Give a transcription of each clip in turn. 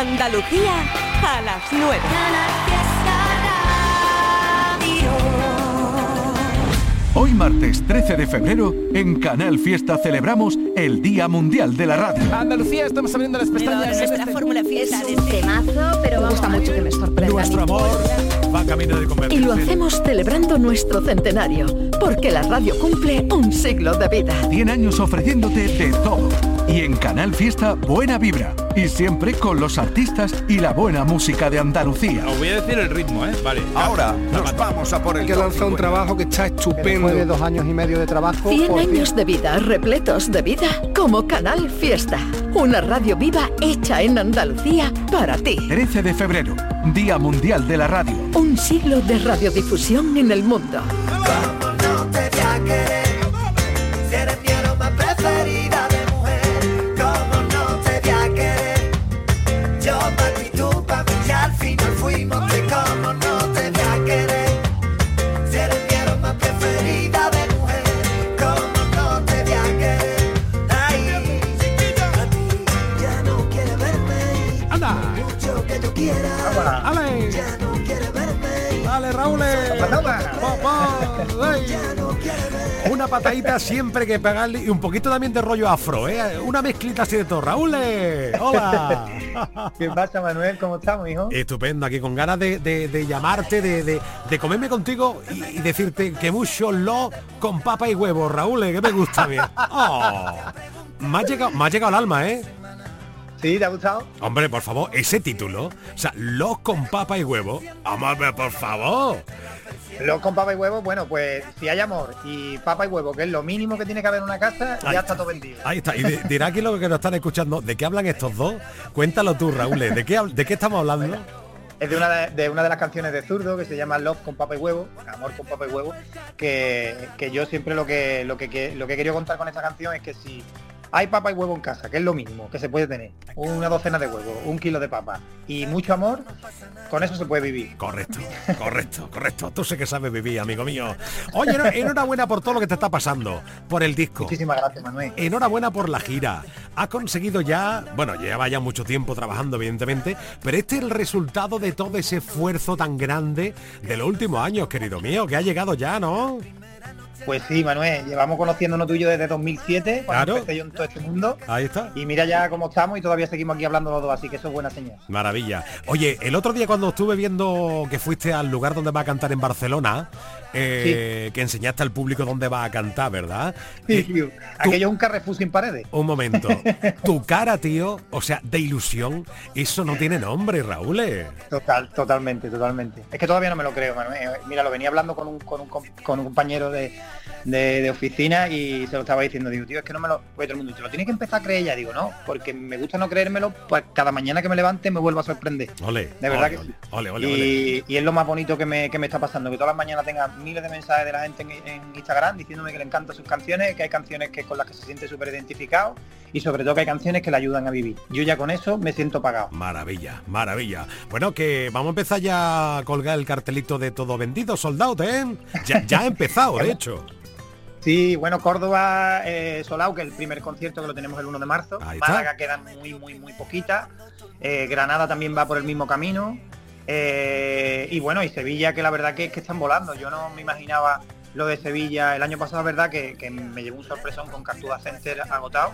Andalucía a las 9. Hoy martes 13 de febrero, en Canal Fiesta celebramos el Día Mundial de la Radio. Andalucía, estamos abriendo las pestañas. Pero nuestra fórmula fiesta es un temazo, pero Me gusta mucho que me sorprenda. Nuestro amor va camino de Y convertirse. lo hacemos celebrando nuestro centenario, porque la radio cumple un siglo de vida. 100 años ofreciéndote de todo. Y en Canal Fiesta, buena vibra. Y siempre con los artistas y la buena música de Andalucía. Os voy a decir el ritmo, ¿eh? Vale. Ahora nos vamos a por el que lanza un 50. trabajo que está estupendo. Después de dos años y medio de trabajo, 100 por fin años de vida repletos de vida como Canal Fiesta. Una radio viva hecha en Andalucía para ti. 13 de febrero, Día Mundial de la Radio. Un siglo de radiodifusión en el mundo. no te voy a patadita siempre que pegarle y un poquito también de rollo afro, ¿eh? Una mezclita así de todo. Raúl, hola. ¿Qué pasa, Manuel? ¿Cómo estamos, hijo? Estupendo, aquí con ganas de, de- de llamarte, de, de- de comerme contigo y, y decirte que mucho lo con papa y huevo, Raúl, que me gusta bien. Oh, me, ha llegado, me ha llegado al alma, ¿eh? ¿Sí? ¿Te ha gustado? Hombre, por favor, ese título, o sea, los con papa y huevo, ver, por favor. Los con papa y huevo, bueno, pues si hay amor y papa y huevo, que es lo mínimo que tiene que haber en una casa, Ahí ya está todo vendido. Ahí está, y di- dirá aquí lo que nos están escuchando, ¿de qué hablan estos dos? Cuéntalo tú, Raúl, ¿de qué, de qué estamos hablando? Es de una de, de una de las canciones de Zurdo que se llama Love con papa y huevo, amor con papa y huevo, que, que yo siempre lo que, lo que que- lo que he querido contar con esta canción es que si hay papa y huevo en casa, que es lo mínimo que se puede tener, una docena de huevos, un kilo de papa y mucho amor, con eso se puede vivir. Correcto, correcto, correcto. Tú sé que sabes vivir, amigo mío. Oye, enhor- enhorabuena por todo lo que te está pasando, por el disco. Muchísimas gracias, Manuel. Enhorabuena por la gira. Ha conseguido ya, bueno, lleva ya mucho tiempo trabajando, evidentemente, pero este es el resultado de todo ese esfuerzo tan grande de los últimos años, querido mío, que ha llegado ya, ¿no? Pues sí, Manuel, llevamos conociéndonos tuyo desde 2007, cuando Claro. empecé yo en todo este mundo. Ahí está. Y mira ya cómo estamos y todavía seguimos aquí hablando los dos, así que eso es buena señal. Maravilla. Oye, el otro día cuando estuve viendo que fuiste al lugar donde va a cantar en Barcelona, eh, que enseñaste al público dónde va a cantar, ¿verdad? Eh, Sí, tío. Aquello es un Carrefour sin paredes. un momento. Tu cara, tío, o sea, de ilusión, eso no tiene nombre, Raúl. eh. Total, totalmente, totalmente. Es que todavía no me lo creo, Manuel. Mira, lo venía hablando con un, con un, con un compañero de, de- de oficina y se lo estaba diciendo. Digo, tío, es que no me lo... Pues todo el mundo dice, lo tienes que empezar a creer ya. Digo, no, porque me gusta no creérmelo, pues cada mañana que me levante me vuelvo a sorprender. Ole. De verdad ole, que sí. Ole, ole, ole. y, y es lo más bonito que me, que me está pasando, que todas las mañanas tenga miles de mensajes de la gente en, en Instagram diciéndome que le encantan sus canciones, que hay canciones que con las que se siente súper identificado y sobre todo que hay canciones que le ayudan a vivir. Yo ya con eso me siento pagado. Maravilla, maravilla. Bueno, que vamos a empezar ya a colgar el cartelito de todo vendido, soldado, ¿eh? Ya, ya ha empezado, de hecho. Sí, bueno, Córdoba, eh, Solao, que es el primer concierto que lo tenemos el 1 de marzo. Málaga quedan muy, muy, muy poquitas. Eh, Granada también va por el mismo camino. Eh, y bueno, y Sevilla, que la verdad que que están volando. Yo no me imaginaba lo de Sevilla. El año pasado, verdad, que, me llevó un sorpresón con Cartuja Center agotado.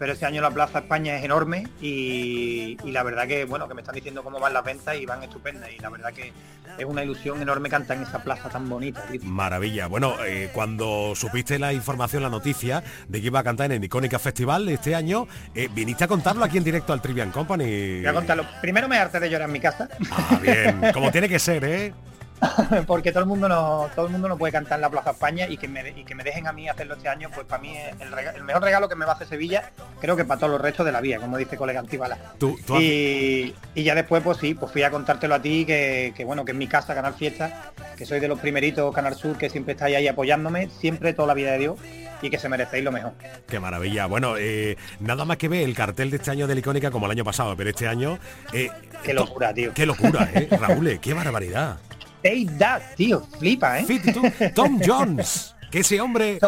Pero este año la Plaza España es enorme y, y la verdad que, bueno, que me están diciendo cómo van las ventas y van estupendas. Y la verdad que es una ilusión enorme cantar en esa plaza tan bonita. tío. Maravilla. Bueno, eh, cuando supiste la información, la noticia de que iba a cantar en el Icónica Festival este año, eh, viniste a contarlo aquí en directo al Trivian Company. Voy a contarlo. Primero me harté de llorar en mi casa. Ah, bien. Como tiene que ser, ¿eh? porque todo el mundo no todo el mundo no puede cantar en la Plaza España y que me, y que me dejen a mí hacerlo este año pues para mí es el, mejor regalo que me va a hacer Sevilla creo que para todos los restos de la vida como dice colega Antibala Tú, tú has- y, y ya después pues sí pues fui a contártelo a ti que, que, bueno que en mi casa Canal Fiesta que soy de los primeritos Canal Sur que siempre estáis ahí apoyándome siempre toda la vida de Dios y que se merecéis lo mejor Qué maravilla. Bueno, eh, nada más que ver el cartel de este año de la Icónica como el año pasado, pero este año... eh, qué locura tío Qué locura, ¿eh? Raúl, qué barbaridad. Take that tío flipa eh tú, Tom Jones. que ese hombre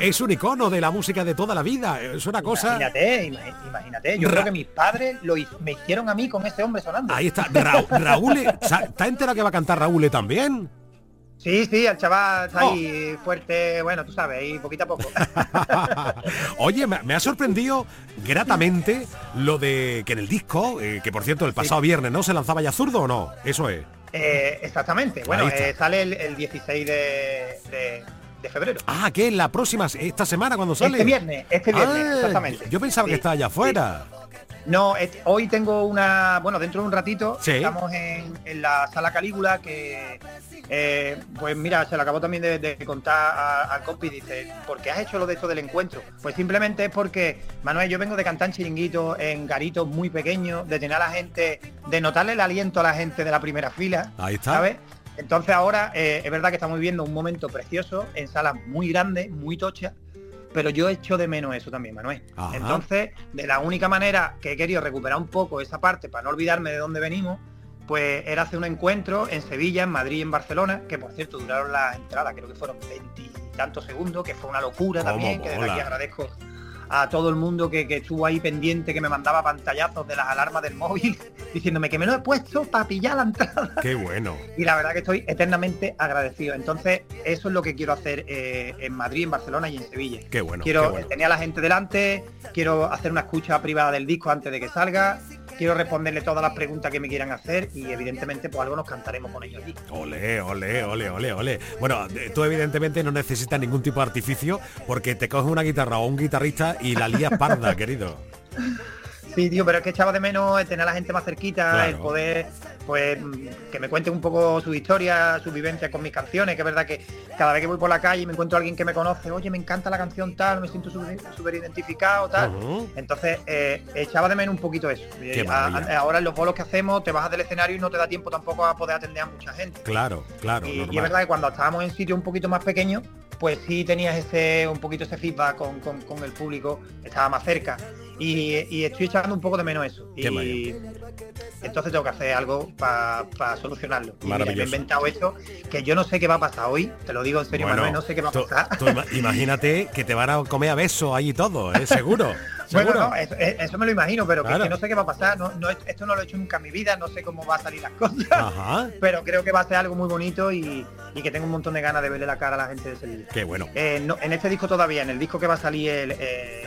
es un icono de la música de toda la vida. Es una cosa... Imagínate, ima- imagínate. Yo Ra- creo que mis padres lo me hicieron a mí con ese hombre sonando. Ahí está. Ra- Raúl, ¿está enterado que va a cantar Raúl también? Sí, sí, el chaval está Oh. ahí fuerte, bueno, tú sabes, ahí poquito a poco. Oye, me, me ha sorprendido gratamente lo de que en el disco, eh, que por cierto el pasado viernes no se lanzaba ya zurdo o no, eso es. Eh, exactamente. Bueno, eh, sale el, el 16 de, de- de febrero. Ah, que la próxima, esta semana cuando sale. Este viernes, este viernes, Ah, exactamente. Yo pensaba que estaba allá afuera. No, hoy tengo una, bueno, dentro de un ratito Sí. estamos en, en la sala Calígula que, eh, pues mira, se lo acabó también de, de contar al compi, dice, ¿por qué has hecho lo de esto del encuentro? Pues simplemente es porque, Manuel, yo vengo de cantar en chiringuitos, en garitos muy pequeños, de tener a la gente, de notarle el aliento a la gente de la primera fila, Ahí está. ¿sabes? Entonces ahora eh, es verdad que estamos viviendo un momento precioso en salas muy grandes, muy tochas, pero yo echo de menos eso también, Manuel. Ajá. Entonces, de la única manera que he querido recuperar un poco esa parte para no olvidarme de dónde venimos, pues era hacer un encuentro en Sevilla, en Madrid y en Barcelona, que por cierto duraron las entradas, creo que fueron veintitantos segundos, que fue una locura ¿Cómo también, que desde aquí agradezco a todo el mundo que, que estuvo ahí pendiente, que me mandaba pantallazos de las alarmas del móvil, diciéndome que me lo he puesto para pillar la entrada Qué bueno. y la verdad que estoy eternamente agradecido. Entonces, eso es lo que quiero hacer eh, en Madrid, en Barcelona y en Sevilla. Qué bueno. quiero qué bueno. tener a la gente delante, quiero hacer una escucha privada del disco antes de que salga, quiero responderle todas las preguntas que me quieran hacer y evidentemente pues algo nos cantaremos con ellos allí. Ole, ole, ole, ole, ole. Bueno, eh, tú evidentemente no necesitas ningún tipo de artificio porque te coges una guitarra o un guitarrista y la lías parda, querido. Sí, tío, pero es que echaba de menos el tener a la gente más cerquita, Claro. el poder, pues, que me cuente un poco su historia, su vivencia con mis canciones, que es verdad que cada vez que voy por la calle y me encuentro a alguien que me conoce, oye, me encanta la canción tal, me siento súper identificado, tal. Entonces, eh, echaba de menos un poquito eso. Eh, a- maravilla. a- ahora en los bolos que hacemos, te bajas del escenario y no te da tiempo tampoco a poder atender a mucha gente. Claro, claro, Y, y es verdad que cuando estábamos en sitios un poquito más pequeños, pues sí tenías ese un poquito ese feedback con, con- con el público, estaba más cerca. Y, y estoy echando un poco de menos eso. Qué y entonces tengo que hacer algo para solucionarlo. Y mira, me he inventado esto, que yo no sé qué va a pasar hoy, te lo digo en serio, Bueno, Manuel, no sé qué va a pasar. tú imagínate que te van a comer a besos ahí todo, ¿eh? Seguro. Bueno, seguro. no, eso, eh, eso me lo imagino, pero que- Claro. que, no sé qué va a pasar. No, no, esto no lo he hecho nunca en mi vida, no sé cómo va a salir las cosas. Ajá. Pero creo que va a ser algo muy bonito y, y que tengo un montón de ganas de verle la cara a la gente de Sevilla. Qué bueno. Eh, no, en este disco todavía, en el disco que va a salir el, eh,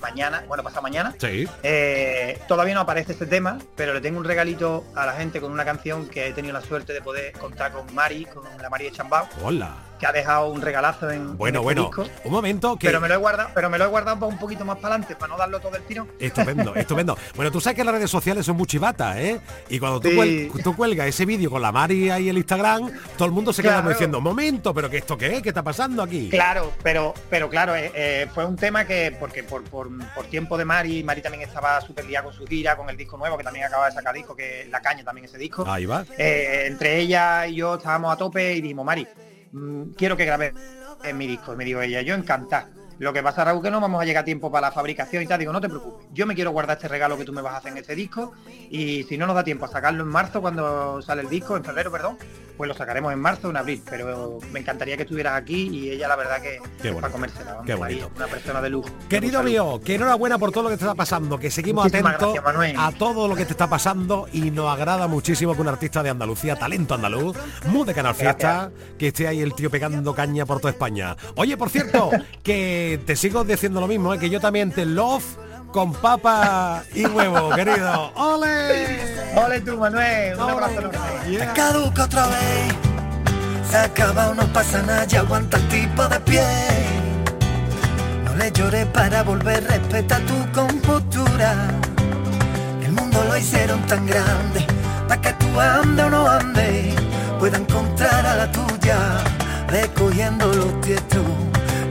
mañana, bueno, pasa mañana, Sí. eh, todavía no aparece este tema, pero le tengo un regalito a la gente con una canción que he tenido la suerte de poder contar con Mari, con la Mari de Chambao, Hola. Que ha dejado un regalazo en, Bueno, en este bueno. disco. Un momento que Pero me lo he guardado, pero me lo he guardado para un poquito más para adelante, para no darlo todo el tirón. Estupendo, estupendo. Bueno, tú sabes que las redes sociales son muy chivatas, ¿eh? Y cuando tú, Sí. cuel- tú cuelgas ese vídeo con la Mari ahí en el Instagram, todo el mundo se queda Claro. como diciendo, momento, pero ¿qué esto qué es? ¿Qué está pasando aquí? Claro, pero pero claro, eh, eh, fue un tema que, porque por, por, por tiempo de Mari, Mari también estaba súper liada con su gira, con el disco nuevo, que también acaba de sacar disco, que La Caña también ese disco. Ahí va. Eh, entre ella y yo estábamos a tope y dijimos, Mari, mm, quiero que grabes en mi disco. Me dijo ella, yo encantada. Lo que pasa, Raúl, que no vamos a llegar a tiempo para la fabricación y tal. Digo, no te preocupes. Yo me quiero guardar este regalo que tú me vas a hacer en este disco. Y si no nos da tiempo a sacarlo en marzo, cuando sale el disco, en febrero, perdón, pues lo sacaremos en marzo o en abril. Pero me encantaría que estuvieras aquí y ella la verdad que para comérsela. vamos, Qué bonito. una persona de lujo. Querido mío, que enhorabuena por todo lo que te está pasando, que seguimos Muchísimas atentos gracias, a todo lo que te está pasando y nos agrada muchísimo que un artista de Andalucía, talento andaluz, muy de Canal Fiesta, que esté ahí el tío pegando caña por toda España. Oye, por cierto, que te sigo diciendo lo mismo, ¿eh? que yo también te love con papa y huevo, querido. ¡Ole! Ole tú, Manuel. Un abrazo enorme. Yeah. Caduca otra vez. Se acaba, no pasa nada, ya aguanta el tipo de pie. No le llores para volver, respeta tu compostura. El mundo lo hicieron tan grande, para que tú ande o no ande, pueda encontrar a la tuya, recogiendo los tiestos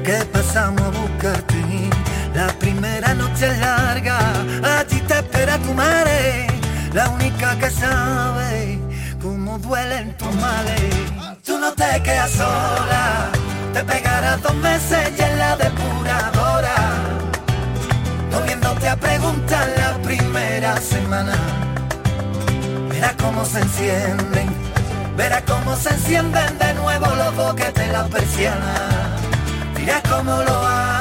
que pasamos a buscarte. La primera noche es larga, allí te espera tu madre, la única que sabe cómo duelen tus males. Tú no te quedas sola, te pegarás dos meses y en la depuradora, volviéndote a preguntar la primera semana. Verás cómo se encienden, verás cómo se encienden de nuevo los boquetes de la persiana. Mira cómo lo.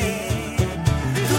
tú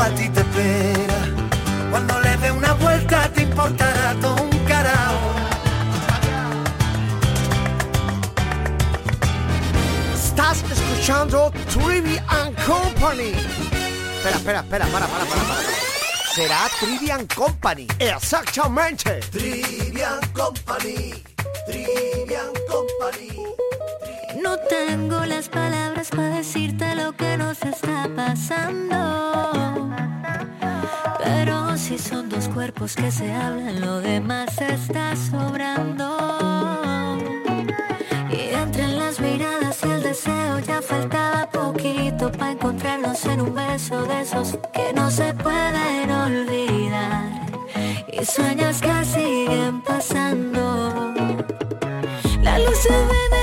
A ti te espera, cuando le dé una vuelta te importará todo un carajo. Estás escuchando Trivian Company. Espera, espera, espera, para, para, para, para. Será Trivian Company. Exactamente. Trivian Company, Trivian Company. No tengo las palabras para decirte lo que nos está pasando. Pero si son dos cuerpos que se hablan, lo demás está sobrando. Y entre las miradas y el deseo ya faltaba poquito para encontrarnos en un beso de esos que no se pueden olvidar. Y sueños que siguen pasando. La luz de neones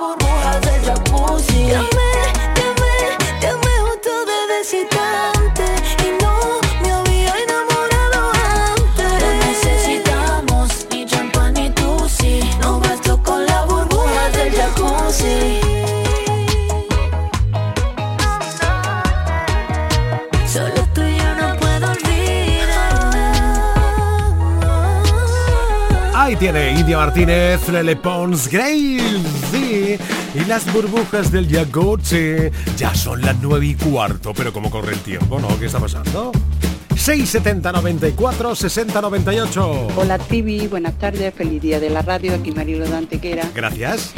burbujas del jacuzzi. Dame, dame, dame un todo de citar. Ahí tiene India Martínez, Lele Pons, Grace sí. y las burbujas del Jacuzzi. Ya son las nueve y cuarto, pero como corre el tiempo, ¿no? ¿Qué está pasando? 670 94 60 98. Hola Trivi, buenas tardes, feliz día de la radio, aquí Marilo de Antequera. Gracias.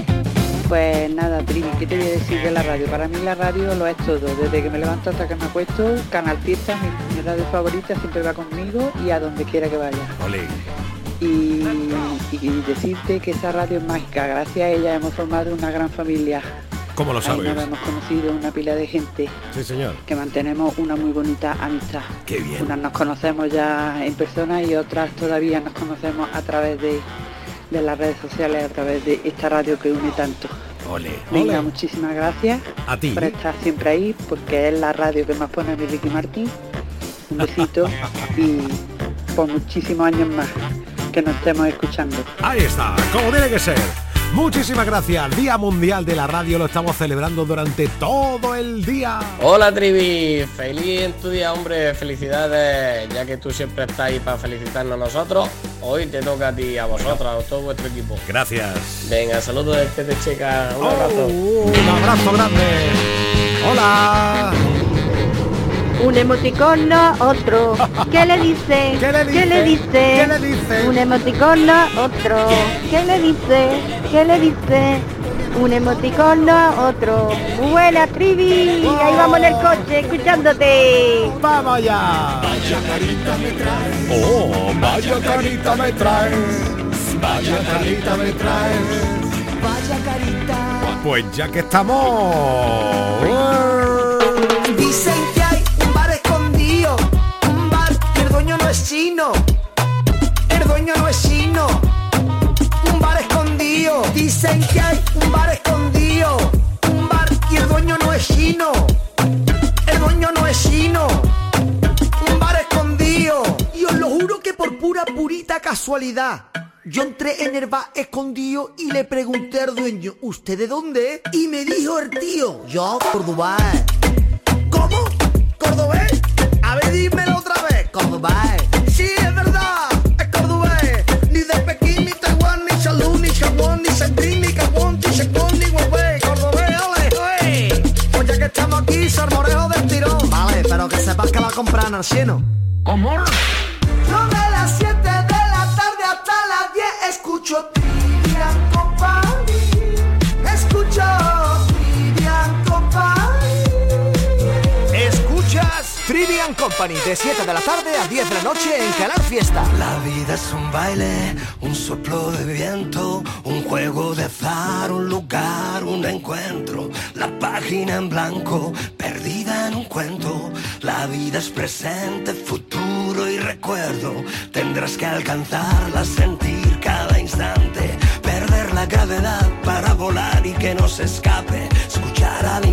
Pues nada, Trivi, ¿qué te voy a decir de la radio? Para mí la radio lo es todo, desde que me levanto hasta que me acuesto, Canal Fiesta, mi, mi radio favorita, siempre va conmigo y a donde quiera que vaya. Ole. Y, y decirte que esa radio es mágica, gracias a ella hemos formado una gran familia. ¿Cómo lo Ahí sabes? nos hemos conocido una pila de gente Sí, señor. que mantenemos una muy bonita amistad. Qué bien. Unas nos conocemos ya en persona y otras todavía nos conocemos a través de, de las redes sociales, a través de esta radio que une tanto. Ole. Venga, Ole. muchísimas gracias A ti. por estar siempre ahí, porque es la radio que más pone mi Ricky Martín. Un besito y por muchísimos años más que nos estemos escuchando. Ahí está, como tiene que ser. Muchísimas gracias. Día Mundial de la Radio lo estamos celebrando durante todo el día. Hola Trivi, feliz en tu día hombre, felicidades, ya que tú siempre estás ahí para felicitarnos a nosotros, hoy te toca a ti a vosotros, a todo vuestro equipo. Gracias. Venga, saludos desde Checa, un abrazo. Un abrazo grande. Hola. Un emoticono, otro. ¿Qué le dice? ¿Qué le dice? le dice? ¿Qué le dice? Un emoticono, otro. ¿Qué le dice? ¿Qué le dice? Un emoticono, otro. Buena trivi. Ahí vamos en el coche escuchándote. Vamos allá. Oh, vaya carita me traes. Vaya carita me traes. Vaya carita. Pues ya que estamos. El dueño no es chino, un bar escondido. Dicen que hay un bar escondido, un bar y el dueño no es chino, el dueño no es chino, un bar escondido. Y os lo juro que por pura purita casualidad. Yo entré en el bar escondido y le pregunté al dueño, ¿usted de dónde? es?". Y me dijo el tío, yo Dubái. ¿Cómo? ¿Cordobés? A ver, dímelo otra vez. Cordobés. Aquí, salmorejo del tirón. Vale, pero que sepas que la compran al cielo. ¿Cómo? Trivian Company de 7 de la tarde a 10 de la noche en Canal Fiesta. La vida es un baile, un soplo de viento, un juego de azar, un lugar, un encuentro. La página en blanco, perdida en un cuento. La vida es presente, futuro y recuerdo. Tendrás que alcanzarla, sentir cada instante. Perder la gravedad para volar y que no se escape. Escuchar al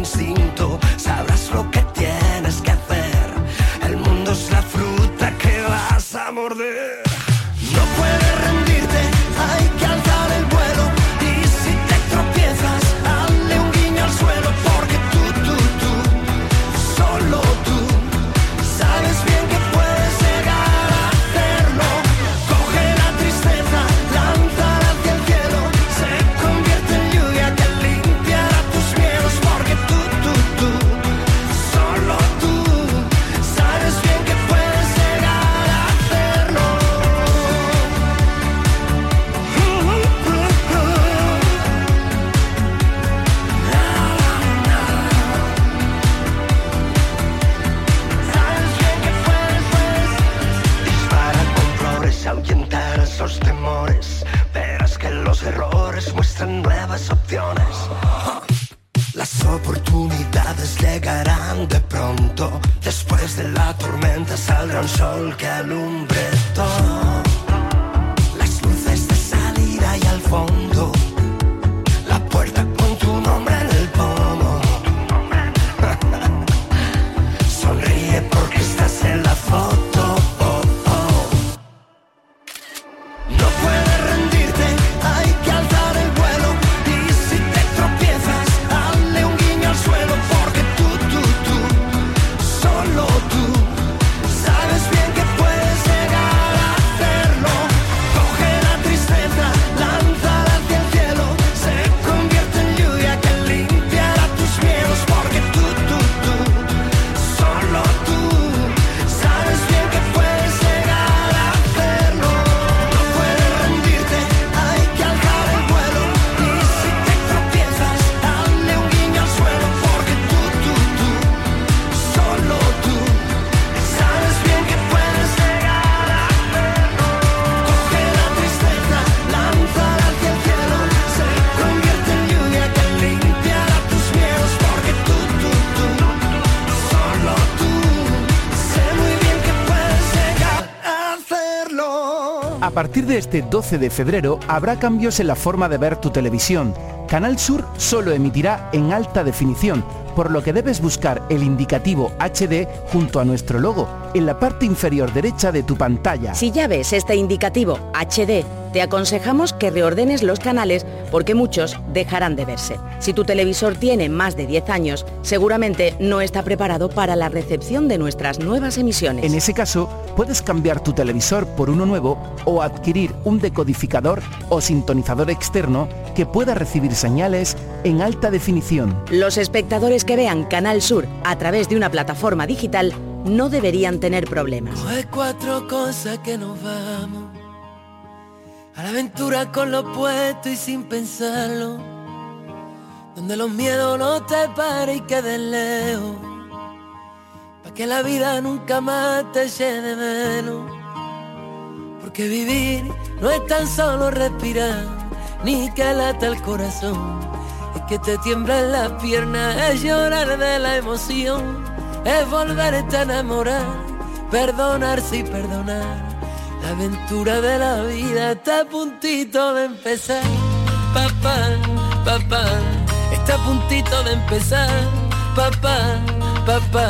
de este 12 de febrero habrá cambios en la forma de ver tu televisión. Canal Sur solo emitirá en alta definición, por lo que debes buscar el indicativo HD junto a nuestro logo en la parte inferior derecha de tu pantalla. Si ya ves este indicativo HD, te aconsejamos que reordenes los canales porque muchos dejarán de verse. Si tu televisor tiene más de 10 años, seguramente no está preparado para la recepción de nuestras nuevas emisiones. En ese caso, puedes cambiar tu televisor por uno nuevo o adquirir un decodificador o sintonizador externo que pueda recibir señales en alta definición. Los espectadores que vean Canal Sur a través de una plataforma digital no deberían tener problemas. Hay cuatro cosas que nos vamos. A la aventura con lo puesto y sin pensarlo. Donde los miedos no te paren y queden lejos. Pa' que la vida nunca más te llene menos. Porque vivir no es tan solo respirar, ni que lata el corazón. Es que te tiemblan las piernas, es llorar de la emoción. Es volverte a enamorar, perdonarse y perdonar. La aventura de la vida está a puntito de empezar. Papá, papá, está a puntito de empezar. Papá, papá.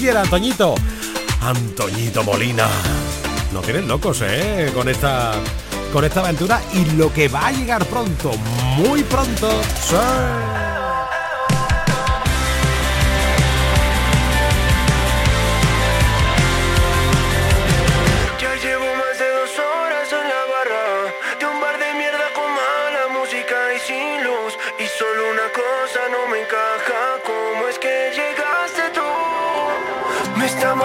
Quieras, Antoñito. Antoñito Molina. No tienes locos, ¿eh? Con esta, con esta aventura y lo que va a llegar pronto, muy pronto. Sí.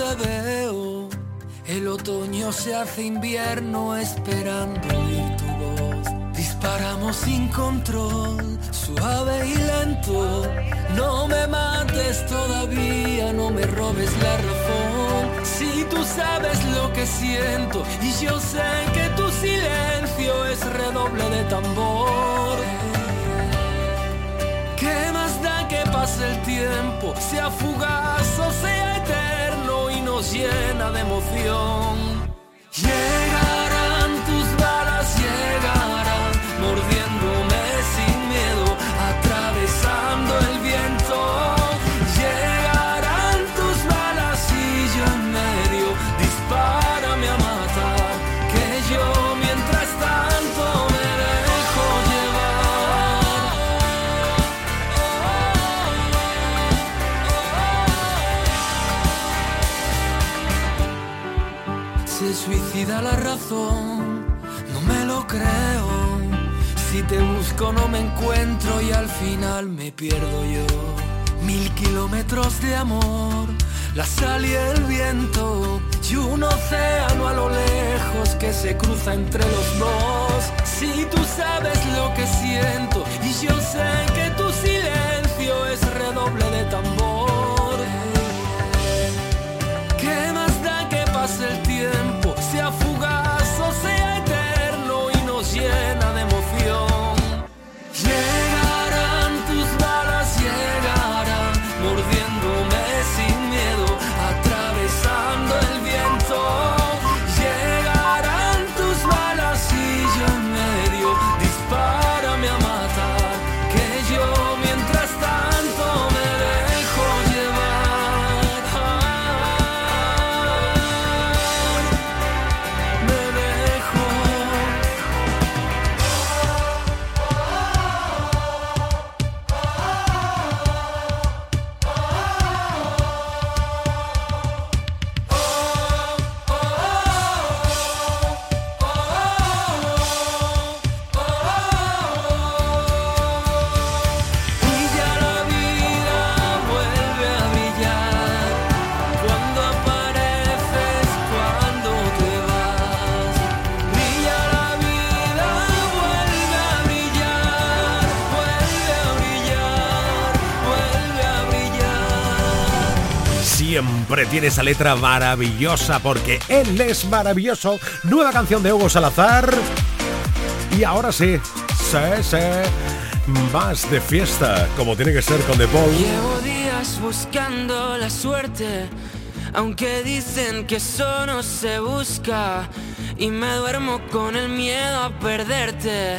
Te veo? El otoño se hace invierno esperando oír tu voz. Disparamos sin control, suave y lento. No me mates todavía, no me robes la razón. Si tú sabes lo que siento y yo sé que tu silencio es redoble de tambor. ¿Qué más da que pase el tiempo, sea fugaz o sea eterno llena de emoción? No me lo creo. Si te busco no me encuentro y al final me pierdo yo. Mil kilómetros de amor, la sal y el viento y un océano a lo lejos que se cruza entre los dos. Si tú sabes lo que siento y yo sé que tu silencio es redoble de tambor. ¿Qué más da que pase el tiempo, Tiene esa letra maravillosa porque él es maravilloso. Nueva canción de Hugo Salazar. Y ahora sí, sí, sí. Más de fiesta, como tiene que ser con The Paul. Llevo días buscando la suerte, aunque dicen que eso no se busca. Y me duermo con el miedo a perderte.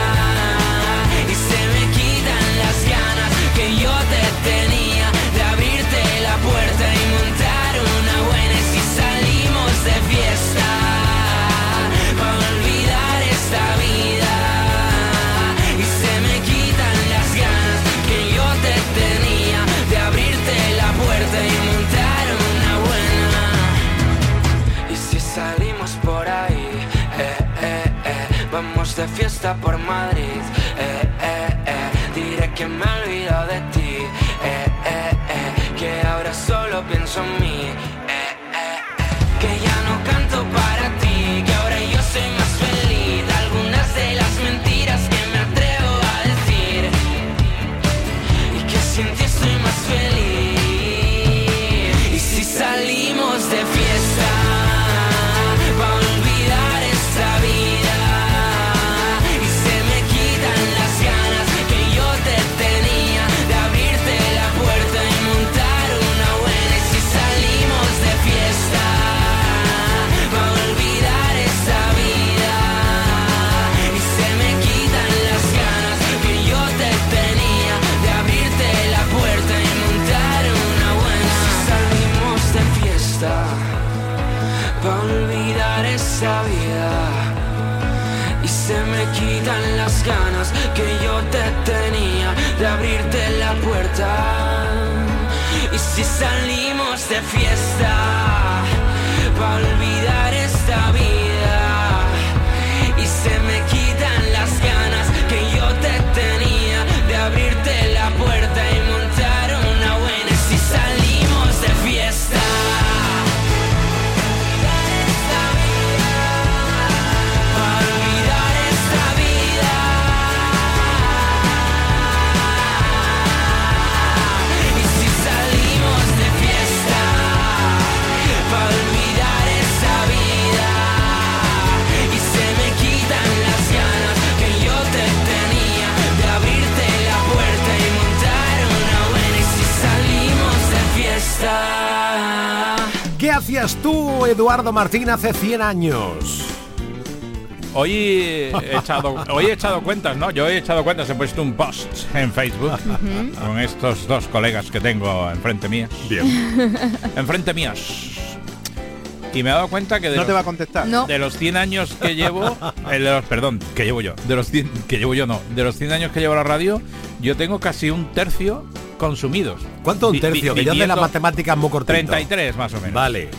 Fiesta por Madrid, ¿Qué hacías tú, Eduardo Martín, hace 100 años? Hoy he echado, hoy he echado cuentas, ¿no? Yo he echado cuentas, he puesto un post en Facebook con estos dos colegas que tengo enfrente mías. Bien. enfrente mías. Y me he dado cuenta que de No los, te va a contestar. No. de los 100 años que llevo, eh, de los- perdón, que llevo yo, de los 100 que llevo yo no, de los 100 años que llevo la radio, yo tengo casi un tercio consumidos. ¿Cuánto un tercio? vi- Que yo de las matemáticas muy cortito. 33 más o menos. Vale.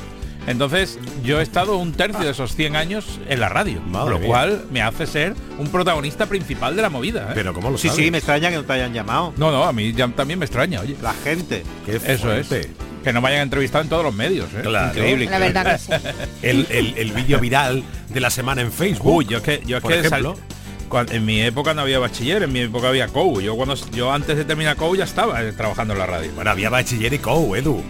Entonces, yo he estado un tercio de esos 100 años en la radio, Madre lo mía. cual me hace ser un protagonista principal de la movida. ¿eh? Pero ¿cómo lo Sí, sabes? sí, me extraña que no te hayan llamado. No, no, a mí ya también me extraña, oye. La gente. Qué Eso es. fuerte. Que no me hayan entrevistado en todos los medios, ¿eh? Claro. Increíble. La verdad que sí. El, el, el vídeo viral de la semana en Facebook. Uy, yo es que, yo es por que ejemplo. sal- cuan- en mi época no había bachiller, en mi época había COU. Yo cuando yo antes de terminar COU ya estaba eh, trabajando en la radio. Bueno, había bachiller y COU, Edu.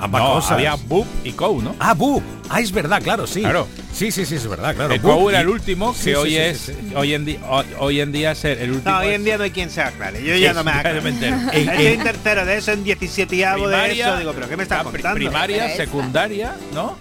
Ambas No, cosas. había BUP y COU, ¿no? Ah, BUP. Ah, es verdad, claro, sí. Claro. Sí, sí, sí, es verdad, claro. el COU era y- el último, que Sí, sí, hoy sí, es sí, sí. hoy en día hoy, hoy en día es el, último. No, hoy en día no hay quien se aclare. Yo ya no me aclaro. me entero. En- tercero de eso, en 17 de eso. Digo, pero ¿qué me estás contando? Primaria, secundaria, ¿no?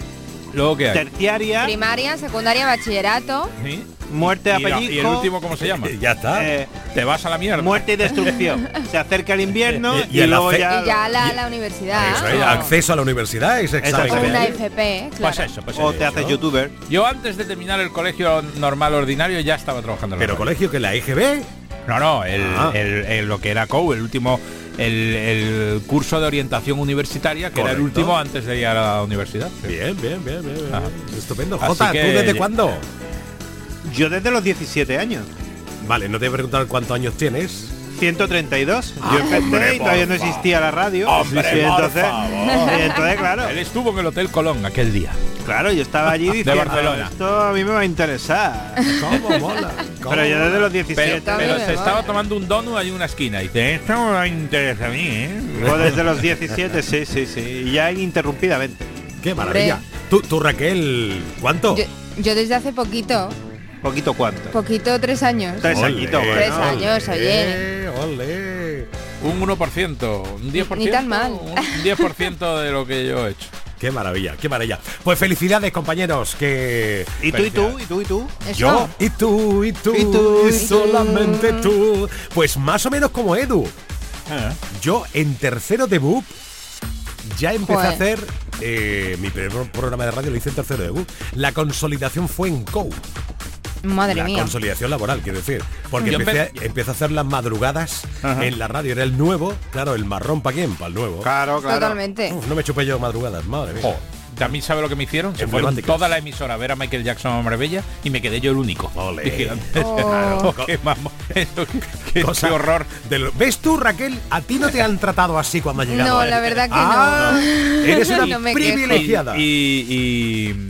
Luego que hay. Terciaria, Primaria, secundaria, bachillerato. Sí. Muerte a Y, la- y el pellizco, último, ¿cómo se llama? Ya está. eh, Te vas a la mierda. muerte y destrucción. Se acerca el invierno Y- y y, el luego ya... Y ya la, la universidad. Eso es, acceso a la universidad es. Exactamente. Una ¿eh? FP, claro. eso, O te haces youtuber. Yo antes de terminar el colegio normal ordinario ya estaba trabajando en la Pero radio. colegio que la EGB. No, no, el, Ah. el- el- lo que era COU, el último, el, el curso de orientación universitaria, que era el último antes de ir a la universidad. Bien, bien, bien, bien. bien. Estupendo. Jota, ¿tú desde ya- cuándo? Yo desde los 17 años. Vale, no te he preguntado cuántos años tienes. 132. Ah, Yo empecé hombre, y todavía no existía la radio. Hombre, Sí, sí, por entonces, favor. y entonces, claro, Él estuvo en el Hotel Colón aquel día. claro, yo estaba allí diciendo, Barcelona. esto a mí me va a interesar. ¿Cómo mola? ¿Cómo Pero yo desde los 17 Pero, pero me se va. estaba tomando un donut ahí en una esquina. Y dice, esto no me interesa a mí, ¿eh? O desde los 17, sí, sí, sí. Y ya ininterrumpidamente. Qué maravilla. Tú, tú, Raquel, ¿cuánto? Yo, yo desde hace poquito, Poquito cuánto. poquito, tres años. Tres añitos, bueno. Tres años, oye. Un 1%, un 10%. Ni tan mal. Un 10% de lo que yo he hecho. Qué maravilla, qué maravilla. Pues felicidades, compañeros, que... ¿Y tú, y tú, y tú, y tú? Eso. Yo, y tú, y tú, Y tú, y solamente tú. Pues más o menos como Edu. Ah. Yo en tercero de BUP ya empecé Joder. a hacer eh, mi primer programa de radio lo hice en tercero de BUP. La consolidación fue en COU. Madre la mía. consolidación laboral, quiero decir. Porque empecé, a- empecé a hacer las madrugadas Ajá. en la radio. Era el nuevo, claro, el marrón para quién, para el nuevo. Claro, claro. Totalmente. Uf, no me chupé yo madrugadas, madre mía. ¿A mí sabe lo que me hicieron? Se fueron toda la emisora a ver a Michael Jackson a Marbella y me quedé yo el único. Oh. Qué, mamo- eso, qué- qué- Cosa qué horror. de lo- ¿Ves tú, Raquel? A ti no te han tratado así cuando has llegado. No, la verdad que Ah, no. Eres una No privilegiada. Y,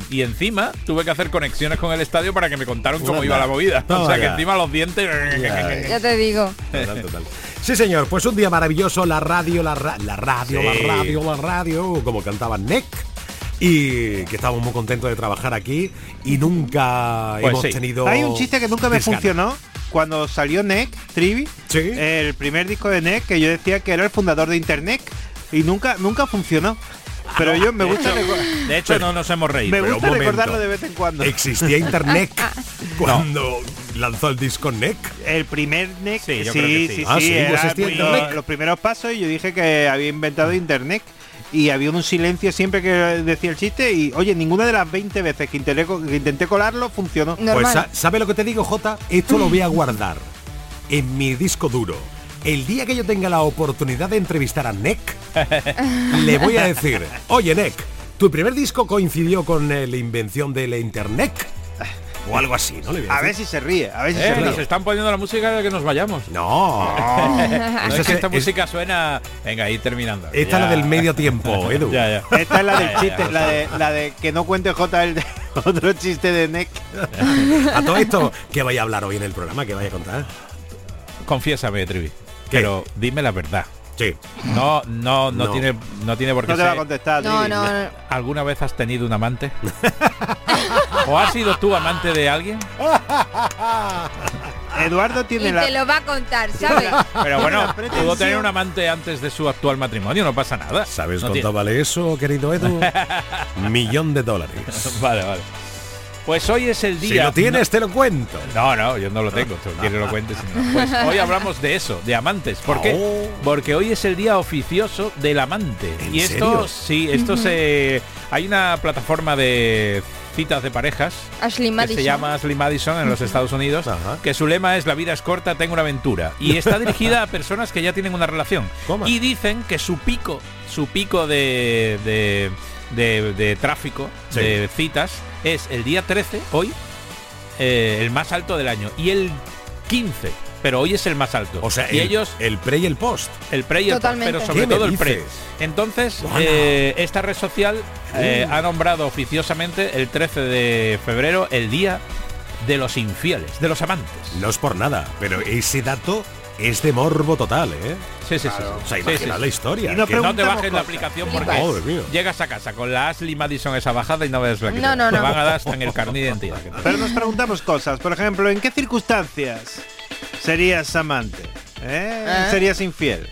y- y encima tuve que hacer conexiones con el estadio para que me contaron cómo iba la movida. Toma o sea que encima los dientes. Ya te digo. Total, total. Sí, señor, pues un día maravilloso, la radio, la, ra- la radio, Sí. la radio, la radio, como cantaba Nick. Y que estábamos muy contentos de trabajar aquí y nunca Pues hemos sí. tenido. Hay un chiste que nunca me desgana. funcionó. Cuando salió NEC, Trivi, Sí. el primer disco de NEC, que yo decía que era el fundador de Internet, y nunca, nunca funcionó. Pero yo me gusta, reco- De hecho, no nos hemos reído. me pero gusta recordarlo de vez en cuando. ¿Existía Internet cuando lanzó el disco Nick? El primer NEC, Sí, sí, yo sí, creo que sí. sí, Ah, sí, era pues los primeros pasos y yo dije que había inventado Internet. Y había un silencio siempre que decía el chiste y oye, ninguna de las 20 veces que intenté, que intenté colarlo funcionó. Pues sa- ¿sabe lo que te digo, Jota? Esto lo voy a guardar en mi disco duro. El día que yo tenga la oportunidad de entrevistar a Nick, le voy a decir, oye Nick, ¿tu primer disco coincidió con la invención de la internet? O algo así, ¿no? Le voy A ver si se ríe, a ver si Eh, se nos ríe. están poniendo la música de que nos vayamos. No. No, es que es- esta es- música suena. Venga, ahí terminando. Esta es la del medio tiempo, Edu. Ya, ya. Esta es la del chiste, la de, la de que no cuente J el de- otro chiste de Nick. A todo esto, ¿qué vaya a hablar hoy en el programa? ¿Qué vaya a contar? Confiésame, Trivi. Pero dime la verdad. Sí. No, no, no, No. tiene, no tiene por qué No te va a ser- contestar. No, no, no. ¿Alguna vez has tenido un amante? ¿O has sido tú amante de alguien? Eduardo Y tiene la... te lo va a contar, ¿sabes? Pero bueno, pudo tener un amante antes de su actual matrimonio, no pasa nada. ¿Sabes No cuánto tiene- vale eso, querido Edu? Millón de dólares. Vale, vale. Pues hoy es el día. Si lo tienes, te lo cuento. No, no, yo no lo tengo. Si quieres lo cuentes. Pues hoy hablamos de eso, de amantes. ¿Por qué? Oh. Porque hoy es el día oficioso del amante. ¿En y esto, serio? sí, esto se. Hay una plataforma de citas de parejas Ashley que Madison. se llama Ashley Madison en los Estados Unidos, Ajá. que su lema es la vida es corta, tengo una aventura. Y está dirigida a personas que ya tienen una relación. Toma. Y dicen que su pico, su pico de, de, de- de tráfico, Sí. de citas, es el día 13, hoy, eh, el más alto del año. Y el 15, pero hoy es el más alto. O sea, y el, ellos el pre y el post. el pre y el post, pero sobre ¿Qué me todo el pre. Entonces, eh, esta red social eh, Uh. ha nombrado oficiosamente el 13 de febrero el día de los infieles, de los amantes. No es por nada, pero ese dato es de morbo total, ¿eh? Sí, sí, sí. sí. O sea, Sí, imagina sí, la historia. Y nos que- no te bajes la cosas. aplicación Flipas. porque llegas a casa con la Ashley Madison esa bajada y no ves la que No, te- no, te no. van a dar hasta en el carnet de identidad. que te- Pero nos preguntamos cosas. Por ejemplo, ¿en qué circunstancias serías amante? ¿Eh? ¿Eh? ¿Serías infiel?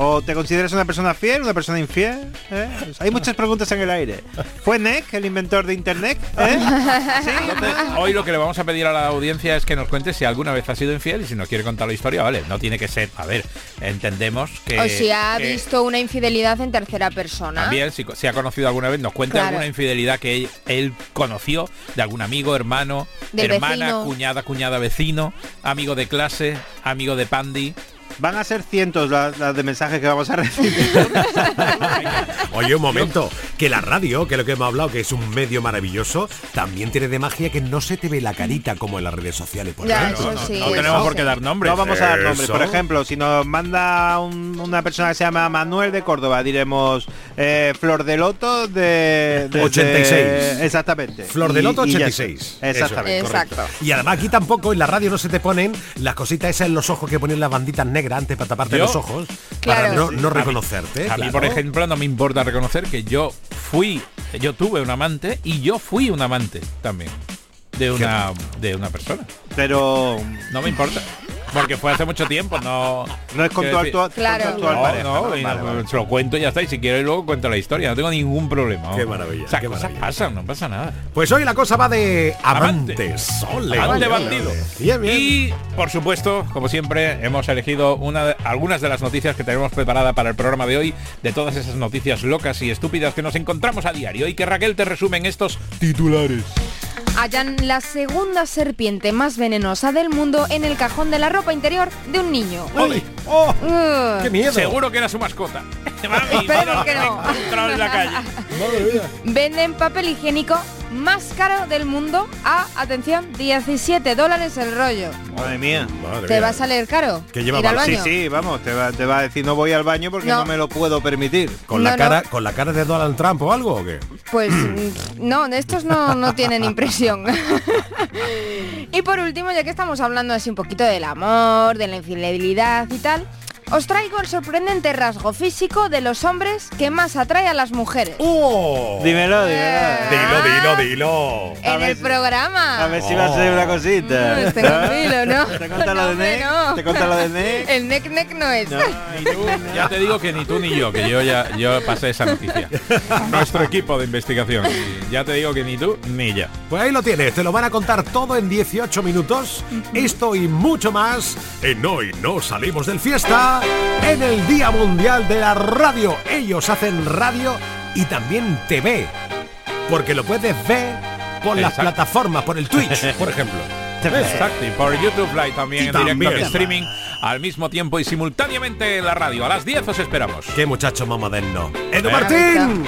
¿O te consideras una persona fiel, una persona infiel? ¿Eh? Pues hay muchas preguntas en el aire. ¿Fue Nick el inventor de Internet? ¿Eh? Entonces, hoy lo que le vamos a pedir a la audiencia es que nos cuente si alguna vez ha sido infiel y si nos quiere contar la historia, vale, no tiene que ser, a ver, entendemos que... O si ha que visto una infidelidad en tercera persona. También, si, si ha conocido alguna vez, nos cuente Claro. alguna infidelidad que él, él conoció de algún amigo, hermano, Del hermana, vecino. cuñada, cuñada, vecino, amigo de clase, amigo de Pandi. Van a ser cientos las, las de mensajes que vamos a recibir. Oye, un momento, que la radio, que es lo que hemos hablado, que es un medio maravilloso, también tiene de magia que no se te ve la carita como en las redes sociales. Por Ya, sí. no tenemos por qué dar nombres. No vamos a dar nombres. Eso. Por ejemplo, si nos manda un- una persona que se llama Manuel de Córdoba, diremos eh, Flor de Loto de, de- 86. de- exactamente. Flor de Y- Loto y ya 86. está. Exactamente. Eso es, correcto. Exacto. Y además aquí tampoco en la radio no se te ponen las cositas esas en los ojos que ponen las banditas negras antes para taparte Yo- los ojos. Para no, no reconocerte. A mí, claro. por ejemplo, no me importa reconocer que yo fui, yo tuve un amante y yo fui un amante también de una de una persona. Pero No me importa. Porque fue hace mucho tiempo, no... no es con tu actual, Claro. con tu actual No, pareja, no, ¿no? y Vale, no, vale. se lo cuento y ya está. Y si quiero luego cuento la historia. No tengo ningún problema. Qué maravilla, Esas qué cosas maravilla. pasan, no pasa nada. Pues hoy la cosa va de Amante. amantes. Ole, Amante ole, ole, bandido. ole. Bien, bien. Y, por supuesto, como siempre, hemos elegido una de- algunas de las noticias que tenemos preparada para el programa de hoy, de todas esas noticias locas y estúpidas que nos encontramos a diario y que Raquel te resume en estos titulares. Hallan la segunda serpiente más venenosa del mundo en el cajón de la ropa interior de un niño. Ole. ¡Oh! Uh, ¡Qué miedo! Seguro que era su mascota. Mami, que no. en la calle. Venden papel higiénico más caro del mundo a, atención, 17 dólares el rollo. Madre mía. Madre ¿Te mía. va a salir caro? Que lleva ir al mal- Sí, baño? sí, vamos, te va, te va a decir no voy al baño porque no, No. me lo puedo permitir. ¿Con, la no. cara, ¿Con la cara de Donald Trump o algo o qué? Pues mm, no, de estos no, no tienen impresión. y por último, ya que estamos hablando así un poquito del amor, de la infidelidad y tal, os traigo el sorprendente rasgo físico de los hombres que más atrae a las mujeres. ¡Oh! Dímelo, dímelo. Dilo, dilo, dilo. a en el si- programa. A ver si va a ser una cosita. Mm, ¿no? ¿Te cuenta lo No, de hombre, Nick? no. ¿Te cuenta lo de Nick? El neck neck no es. No, Ni tú, ya te digo que ni tú ni yo, que yo ya yo pasé esa noticia. Nuestro equipo de investigación. Ya te digo que ni tú ni yo. Pues ahí lo tienes, te lo van a contar todo en 18 minutos. Esto y mucho más en Hoy No Salimos del Fiesta. En el Día Mundial de la Radio. Ellos hacen radio y también TV, porque lo puedes ver por las plataformas, por el Twitch, por ejemplo. Exacto, y por YouTube Live también Y en directo en streaming al mismo tiempo y simultáneamente en la radio. A las 10 os esperamos. Qué muchacho más moderno. Edu Eh. Martín,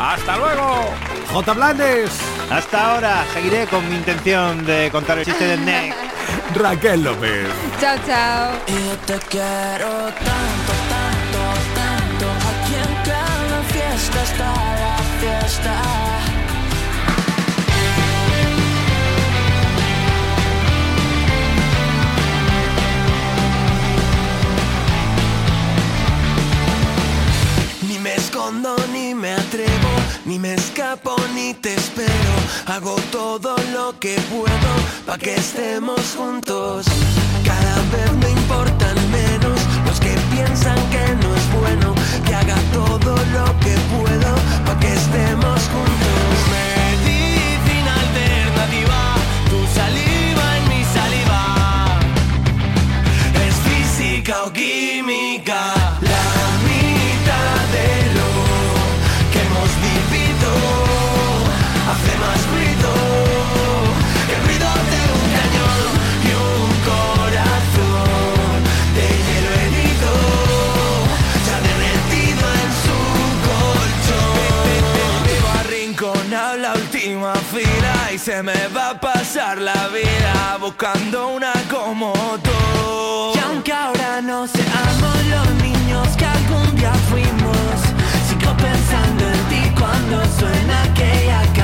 ¡Hasta luego! J. Blanes, Hasta ahora seguiré con mi intención de contar el chiste del NEC. Raquel López. Chao, chao. Y yo te quiero tanto, tanto, tanto. Aquí en cada fiesta está la fiesta. Escondo ni me atrevo, ni me escapo ni te espero. Hago todo lo que puedo pa' que estemos juntos. Cada vez me importan menos los que piensan que no es bueno. Que haga todo lo que puedo pa' que estemos juntos. Medicina alternativa, tu saliva en mi saliva. Es física o se me va a pasar la vida buscando una como tú. Y aunque ahora no seamos los niños que algún día fuimos, sigo pensando en ti cuando suena aquella canción.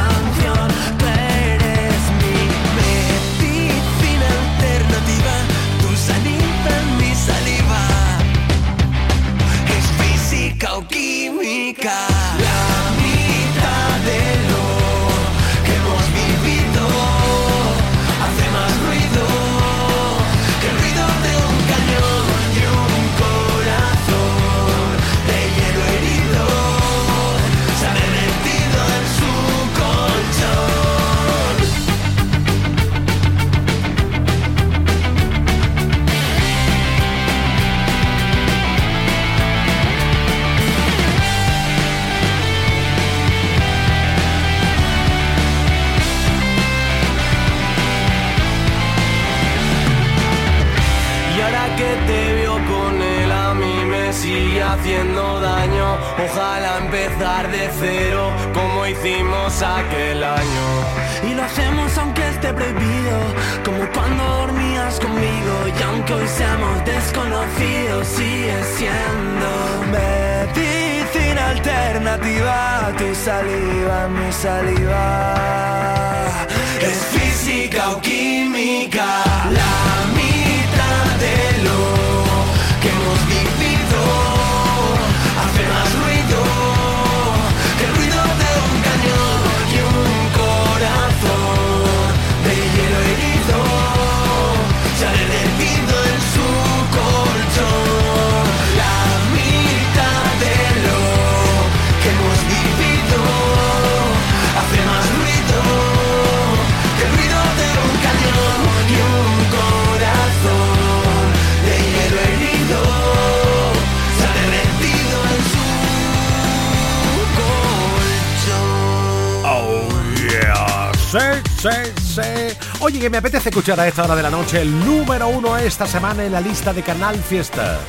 Oye, que me apetece escuchar a esta hora de la noche el número uno esta semana en la lista de Canal Fiesta.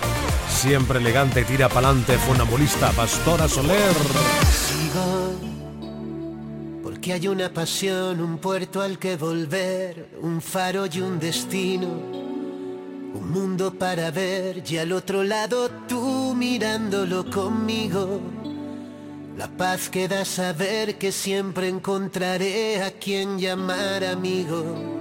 Siempre elegante, tira pa'lante, funambulista, Pastora Soler. Sigo, porque hay una pasión, un puerto al que volver, un faro y un destino, un mundo para ver y al otro lado tú mirándolo conmigo. La paz que da saber que siempre encontraré a quien llamar amigo.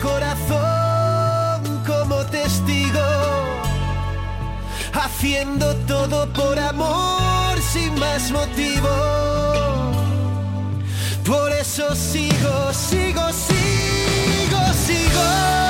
corazón como testigo, haciendo todo por amor sin más motivo. Por eso sigo, sigo, sigo, sigo.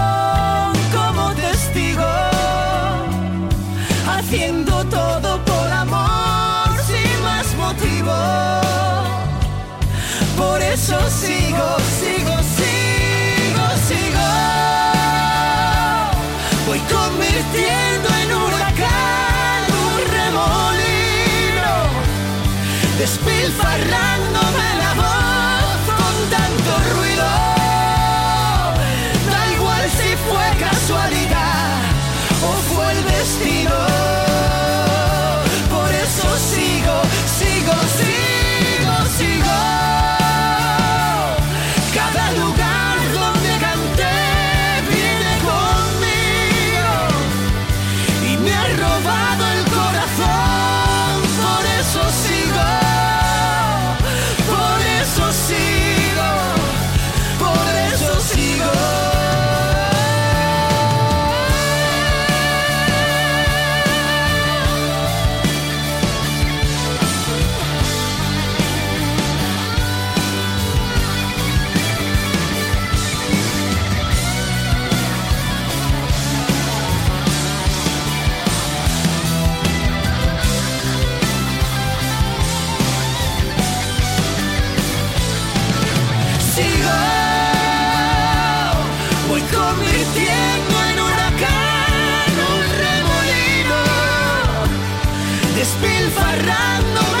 despilfarrándome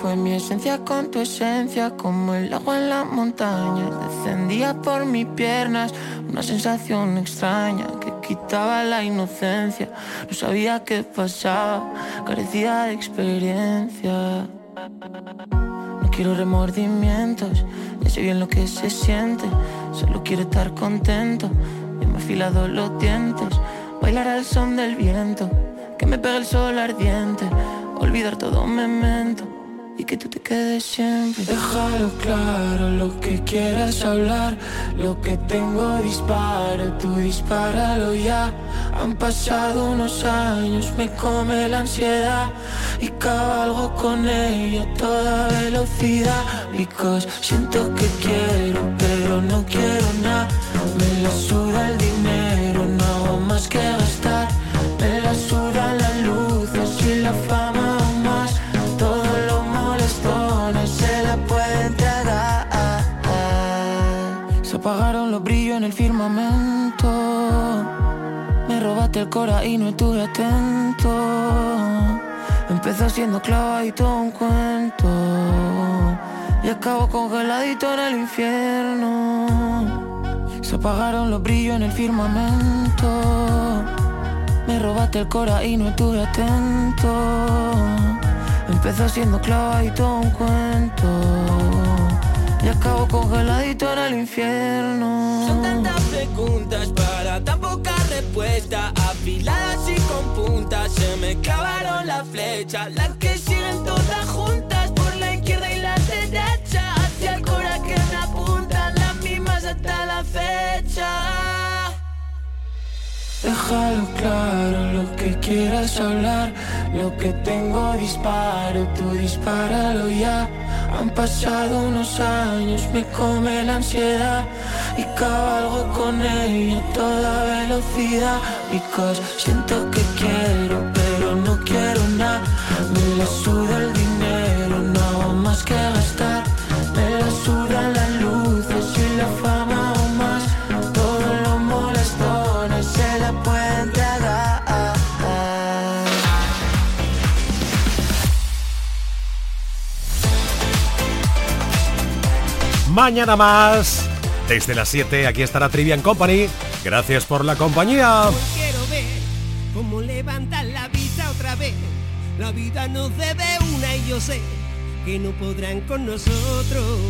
Fue mi esencia con tu esencia, como el agua en la montaña. Descendía por mis piernas una sensación extraña que quitaba la inocencia. No sabía qué pasaba, carecía de experiencia. No quiero remordimientos, ya sé bien lo que se siente. Solo quiero estar contento. Ya me he afilado los dientes, bailar al son del viento, que me pegue el sol ardiente, olvidar todo memento y que tú te quedes siempre. Déjalo claro, lo que quieras hablar, lo que tengo dispara, tú dispáralo ya. Han pasado unos años, me come la ansiedad y cabalgo con ella a toda velocidad. Because siento que quiero, pero no quiero nada. Me la suda el dinero, no hago más que gastar. Me robaste el cora y no estuve atento. Empezó siendo clavadito un cuento. Y acabo congeladito en el infierno. Se apagaron los brillos en el firmamento. Me robaste el cora y no estuve atento. Empezó siendo clavadito un cuento y acabo congeladito en el infierno. Son tantas preguntas para tan poca respuesta. Afiladas y con puntas, se me clavaron las flechas. Las que siguen todas juntas por la izquierda y la derecha. Hacia el cora que me apuntan, las mismas hasta la fecha. Déjalo claro lo que quieras hablar, lo que tengo disparo, tú dispáralo ya. Han pasado unos años, me come la ansiedad y cabalgo con ella a toda velocidad. Because siento que quiero, pero no quiero nada. Me la suda el dinero, no hago más que gastar. Mañana más. Desde las 7 aquí estará Trivian Company. Gracias por la compañía. Quiero ver cómo levantan la vista otra vez. La vida nos debe una y yo sé que no podrán con nosotros.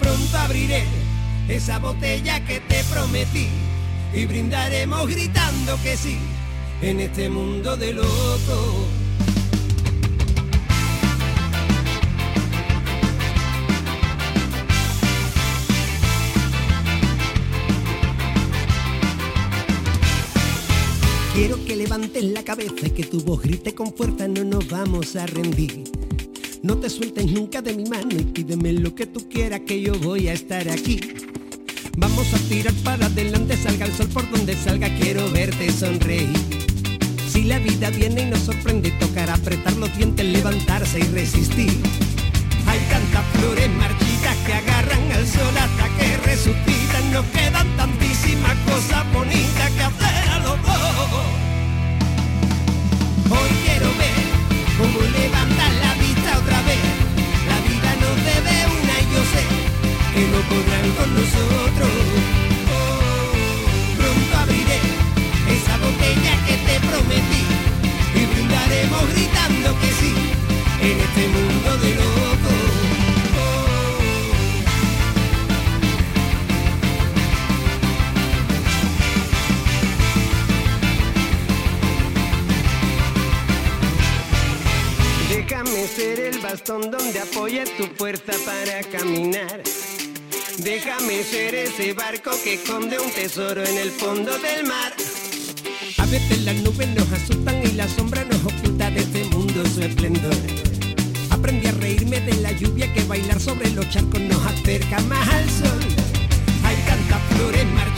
Pronto abriré esa botella que te prometí y brindaremos gritando que sí en este mundo de locos. Quiero que levantes la cabeza y que tu voz grite con fuerza, no nos vamos a rendir. No te sueltes nunca de mi mano y pídeme lo que tú quieras que yo voy a estar aquí. Vamos a tirar para adelante, salga el sol por donde salga, quiero verte sonreír. Si la vida viene y nos sorprende, tocará apretar los dientes, levantarse y resistir. Hay tantas flores marchitas que agarran al sol hasta que resucitan. Nos quedan tantísimas cosas bonitas dos. Hoy quiero ver cómo levantan la vista otra vez. La vida nos debe una y yo sé que no podrán con nosotros. Oh, pronto abriré esa botella que te prometí y brindaremos gritando que sí en este mundo de locos. Bastón donde apoyes tu fuerza para caminar. Déjame ser ese barco que esconde un tesoro en el fondo del mar. A veces las nubes nos asustan y la sombra nos oculta de este mundo su esplendor. Aprendí a reírme de la lluvia que bailar sobre los charcos nos acerca más al sol. Hay tantas flores marchitas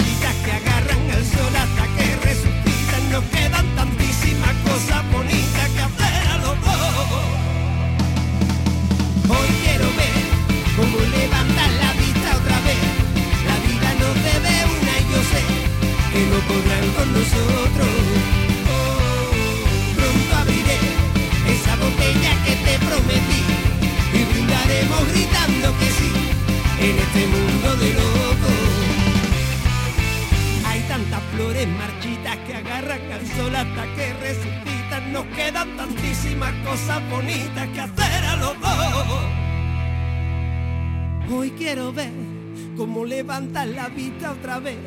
cómo levantan la vista otra vez.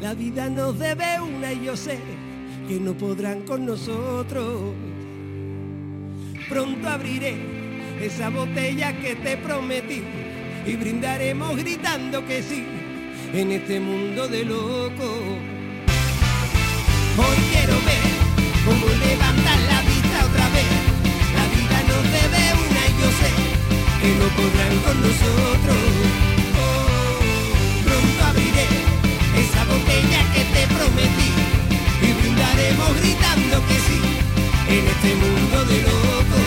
La vida nos debe una y yo sé que no podrán con nosotros. Pronto abriré esa botella que te prometí y brindaremos gritando que sí en este mundo de locos. Hoy quiero ver cómo levantan la vista otra vez. La vida nos debe una y yo sé que no podrán con nosotros. Prometí y brindaremos gritando que sí en este mundo de locos.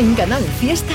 En Canal Fiesta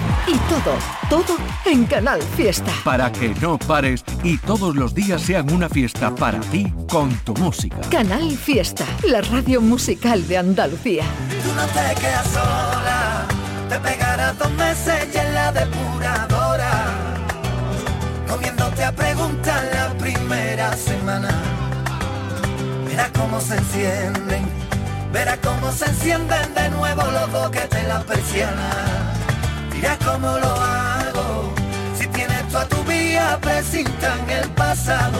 Y todo, todo en Canal Fiesta. Para que no pares y todos los días sean una fiesta para ti con tu música. Canal Fiesta, la radio musical de Andalucía. Tú no te quedas sola, te pegarás dos meses y en la depuradora. Comiéndote a preguntar la primera semana. Verás cómo se encienden, verás cómo se encienden de nuevo los dos que te la persiana. Mira cómo lo hago. Si tienes tú a tu vía, presintan el pasado.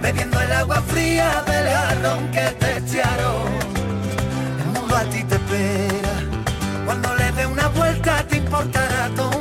Bebiendo el agua fría del jarrón que te echaron. El mundo a ti te espera. Cuando le dé una vuelta, te importará todo